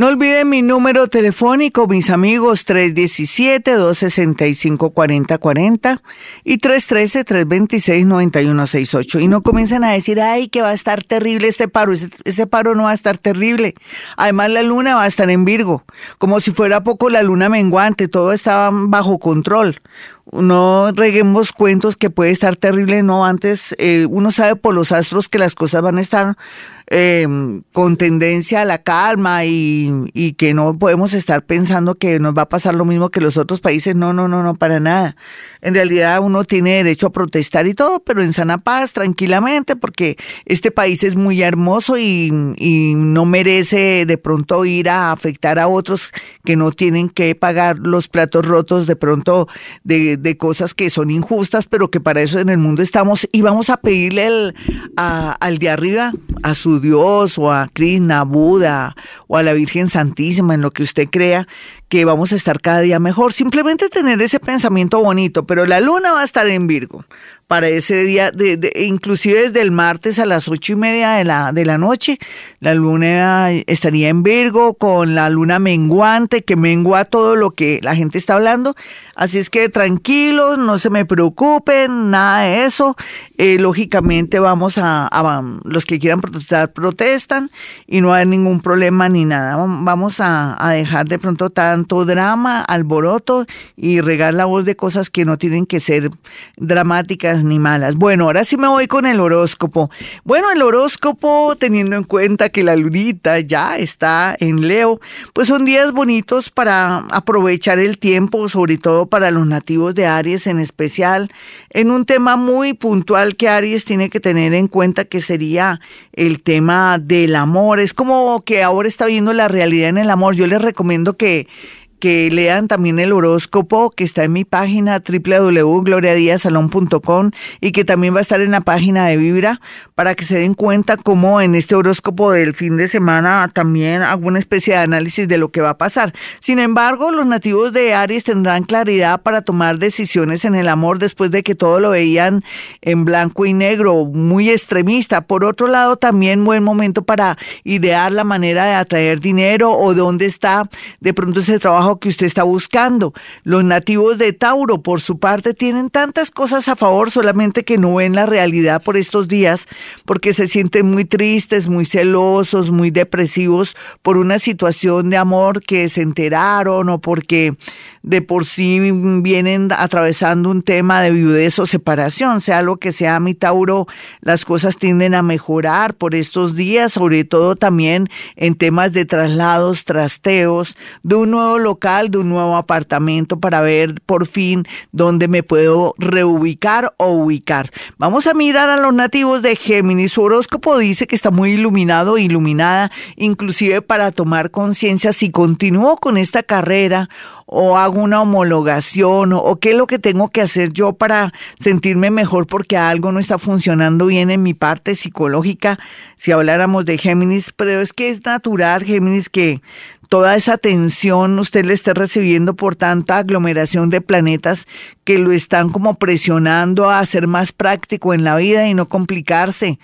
No olviden mi número telefónico, mis amigos, 317-265-4040 y 313-326-9168. Y no comiencen a decir, ay, que va a estar terrible este paro. Ese, ese, paro no va a estar terrible. Además, la luna va a estar en Virgo. Como si fuera poco la luna menguante, todo estaba bajo control no reguemos cuentos que puede estar terrible, no, antes eh, uno sabe por los astros que las cosas van a estar eh, con tendencia a la calma y, y, que no podemos estar pensando que nos va a pasar lo mismo que los otros países, no, no, no, no, para nada. En realidad uno tiene derecho a protestar y todo, pero en sana paz, tranquilamente, porque este país es muy hermoso y, y no merece de pronto ir a afectar a otros que no tienen que pagar los platos rotos de pronto de de cosas que son injustas, pero que para eso en el mundo estamos y vamos a pedirle al de arriba, a su Dios o a Krishna, Buda o a la Virgen Santísima, en lo que usted crea, que vamos a estar cada día mejor. Simplemente tener ese pensamiento bonito, pero la luna va a estar en Virgo para ese día, de, de, inclusive desde el martes a las ocho y media de la, de la noche, la luna estaría en Virgo con la luna menguante que mengua todo lo que la gente está hablando. Así es que tranquilos, no se me preocupen, nada de eso. Eh, lógicamente vamos a, los que quieran protestar, protestan y no hay ningún problema ni nada. Vamos a, a dejar de pronto tanto drama, alboroto y regar la voz de cosas que no tienen que ser dramáticas ni malas. Bueno, ahora sí me voy con el horóscopo. Bueno, el horóscopo, teniendo en cuenta que la lunita ya está en Leo, pues son días bonitos para aprovechar el tiempo, sobre todo para los nativos de Aries en especial, en un tema muy puntual que Aries tiene que tener en cuenta que sería el tema del amor. Es como que ahora está viendo la realidad en el amor. Yo les recomiendo que que lean también el horóscopo que está en mi página www.gloriadiasalón.com y que también va a estar en la página de Vibra para que se den cuenta cómo en este horóscopo del fin de semana también hago una especie de análisis de lo que va a pasar. Sin embargo, los nativos de Aries tendrán claridad para tomar decisiones en el amor después de que todo lo veían en blanco y negro, muy extremista. Por otro lado, también buen momento para idear la manera de atraer dinero o dónde está de pronto ese trabajo que usted está buscando. Los nativos de Tauro, por su parte, tienen tantas cosas a favor, solamente que no ven la realidad por estos días, porque se sienten muy tristes, muy celosos, muy depresivos por una situación de amor que se enteraron o porque de por sí vienen atravesando un tema de viudez o separación, sea lo que sea, mi Tauro, las cosas tienden a mejorar por estos días, sobre todo también en temas de traslados, trasteos, de un nuevo local, de un nuevo apartamento para ver por fin dónde me puedo reubicar o ubicar. Vamos a mirar a los nativos de Géminis. Su horóscopo dice que está muy iluminado, iluminada, inclusive para tomar conciencia si continúo con esta carrera o hago una homologación o, qué es lo que tengo que hacer yo para sentirme mejor porque algo no está funcionando bien en mi parte psicológica, si habláramos de Géminis, pero es que es natural, Géminis, que toda esa tensión usted le esté recibiendo por tanta aglomeración de planetas que lo están como presionando a ser más práctico en la vida y no complicarse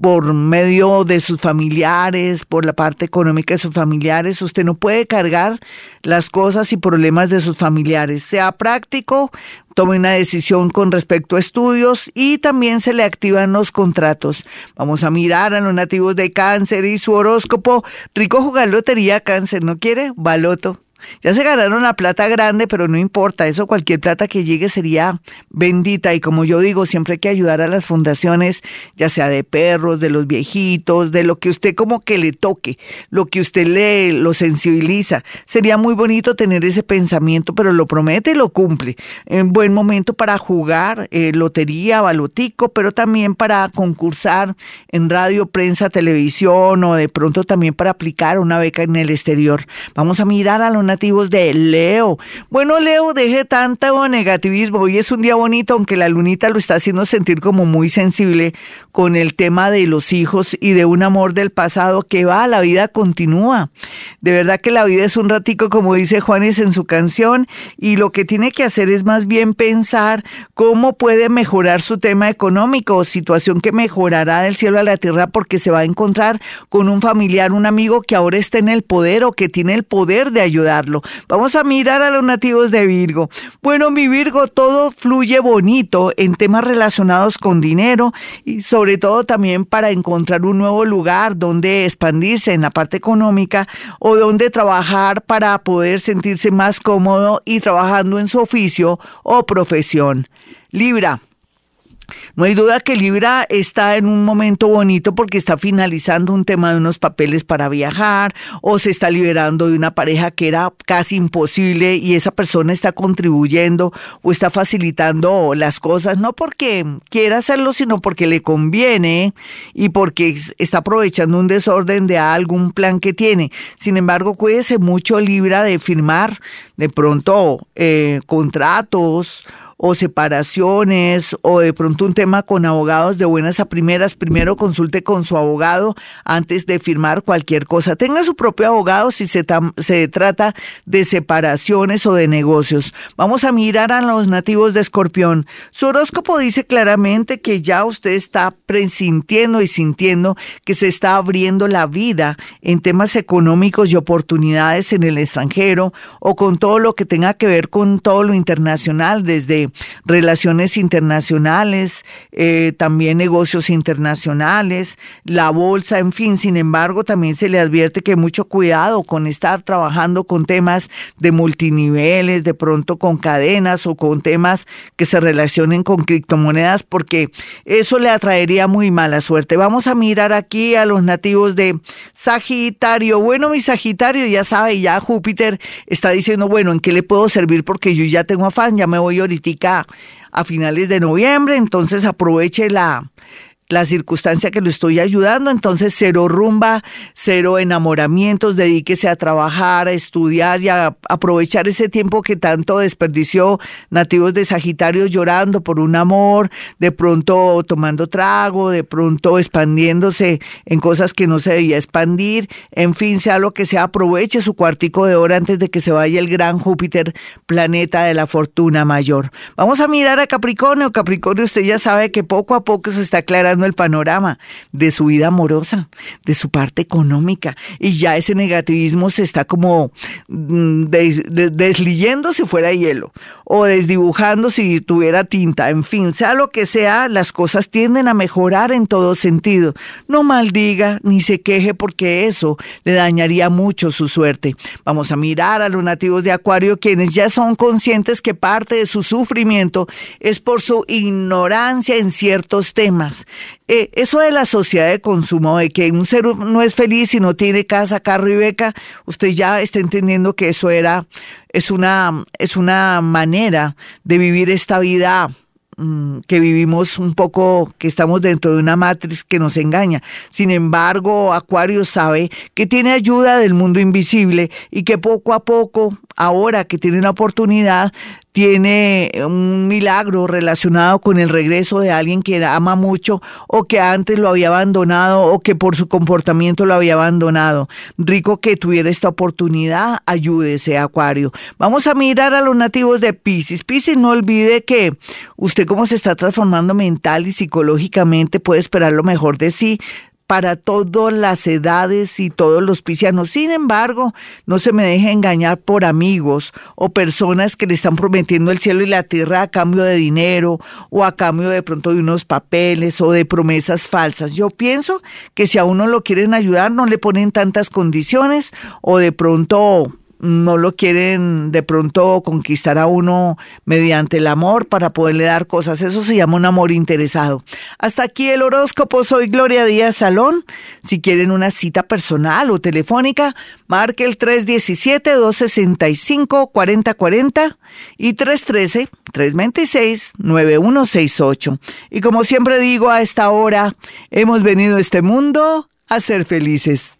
por medio de sus familiares, por la parte económica de sus familiares. Usted no puede cargar las cosas y problemas de sus familiares. Sea práctico, tome una decisión con respecto a estudios y también se le activan los contratos. Vamos a mirar a los nativos de cáncer y su horóscopo. Rico jugar lotería cáncer, ¿no quiere? Baloto. Ya se ganaron la plata grande, pero no importa, eso cualquier plata que llegue sería bendita. Y como yo digo, siempre hay que ayudar a las fundaciones, ya sea de perros, de los viejitos, de lo que usted como que le toque, lo que usted le lo sensibiliza. Sería muy bonito tener ese pensamiento, pero lo promete y lo cumple. En buen momento para jugar, eh, lotería, balotico, pero también para concursar en radio, prensa, televisión o de pronto también para aplicar una beca en el exterior. Vamos a mirar a los de Leo. Bueno, Leo, deje tanto negativismo. Hoy es un día bonito, aunque la lunita lo está haciendo sentir como muy sensible con el tema de los hijos y de un amor del pasado que va, la vida continúa. De verdad que la vida es un ratico, como dice Juanes en su canción, y lo que tiene que hacer es más bien pensar cómo puede mejorar su tema económico, situación que mejorará del cielo a la tierra porque se va a encontrar con un familiar, un amigo que ahora está en el poder o que tiene el poder de Vamos a mirar a los nativos de Virgo. Bueno, mi Virgo, todo fluye bonito en temas relacionados con dinero y sobre todo también para encontrar un nuevo lugar donde expandirse en la parte económica o donde trabajar para poder sentirse más cómodo y trabajando en su oficio o profesión. Libra. No hay duda que Libra está en un momento bonito porque está finalizando un tema de unos papeles para viajar o se está liberando de una pareja que era casi imposible y esa persona está contribuyendo o está facilitando las cosas, no porque quiera hacerlo, sino porque le conviene y porque está aprovechando un desorden de algún plan que tiene. Sin embargo, cuídese mucho Libra de firmar de pronto eh, contratos o separaciones o de pronto un tema con abogados de buenas a primeras, primero consulte con su abogado antes de firmar cualquier cosa. Tenga su propio abogado si se, se trata de separaciones o de negocios. Vamos a mirar a los nativos de Escorpión. Su horóscopo dice claramente que ya usted está presintiendo y sintiendo que se está abriendo la vida en temas económicos y oportunidades en el extranjero o con todo lo que tenga que ver con todo lo internacional, desde relaciones internacionales, eh, también negocios internacionales, la bolsa, en fin. Sin embargo, también se le advierte que mucho cuidado con estar trabajando con temas de multiniveles, de pronto con cadenas o con temas que se relacionen con criptomonedas, porque eso le atraería muy mala suerte. Vamos a mirar aquí a los nativos de Sagitario. Bueno, mi Sagitario ya sabe, ya Júpiter está diciendo, bueno, ¿en qué le puedo servir? Porque yo ya tengo afán, ya me voy ahorita a finales de noviembre, entonces aproveche la, la circunstancia que lo estoy ayudando, entonces cero rumba, cero enamoramientos, dedíquese a trabajar, a estudiar y a aprovechar ese tiempo que tanto desperdició nativos de Sagitario llorando por un amor, de pronto tomando trago, de pronto expandiéndose en cosas que no se debía expandir, en fin, sea lo que sea, aproveche su cuartico de hora antes de que se vaya el gran Júpiter, planeta de la fortuna mayor. Vamos a mirar a Capricornio, Capricornio usted ya sabe que poco a poco se está aclarando el panorama de su vida amorosa, de su parte económica, y ya ese negativismo se está como mm, desliyendo si fuera hielo, o desdibujando si tuviera tinta, en fin, sea lo que sea, las cosas tienden a mejorar en todo sentido. No maldiga ni se queje porque eso le dañaría mucho su suerte. Vamos a mirar a los nativos de Acuario, quienes ya son conscientes que parte de su sufrimiento es por su ignorancia en ciertos temas. Eh, eso de la sociedad de consumo, de que un ser no es feliz si no tiene casa, carro y beca, usted ya está entendiendo que eso era, es una, es una manera de vivir esta vida mm, que vivimos un poco, que estamos dentro de una matriz que nos engaña. Sin embargo, Acuario sabe que tiene ayuda del mundo invisible y que poco a poco, ahora que tiene una oportunidad, tiene un milagro relacionado con el regreso de alguien que ama mucho o que antes lo había abandonado o que por su comportamiento lo había abandonado. Rico que tuviera esta oportunidad, ayúdese, Acuario. Vamos a mirar a los nativos de Pisces. Pisces, no olvide que usted como se está transformando mental y psicológicamente puede esperar lo mejor de sí para todas las edades y todos los piscianos. Sin embargo, no se me deje engañar por amigos o personas que le están prometiendo el cielo y la tierra a cambio de dinero o a cambio de pronto de unos papeles o de promesas falsas. Yo pienso que si a uno lo quieren ayudar, no le ponen tantas condiciones o de pronto no lo quieren de pronto conquistar a uno mediante el amor para poderle dar cosas. Eso se llama un amor interesado. Hasta aquí el horóscopo. Soy Gloria Díaz Salón. Si quieren una cita personal o telefónica, marque el 317-265-4040 y 313-326-9168. Y como siempre digo, a esta hora hemos venido a este mundo a ser felices.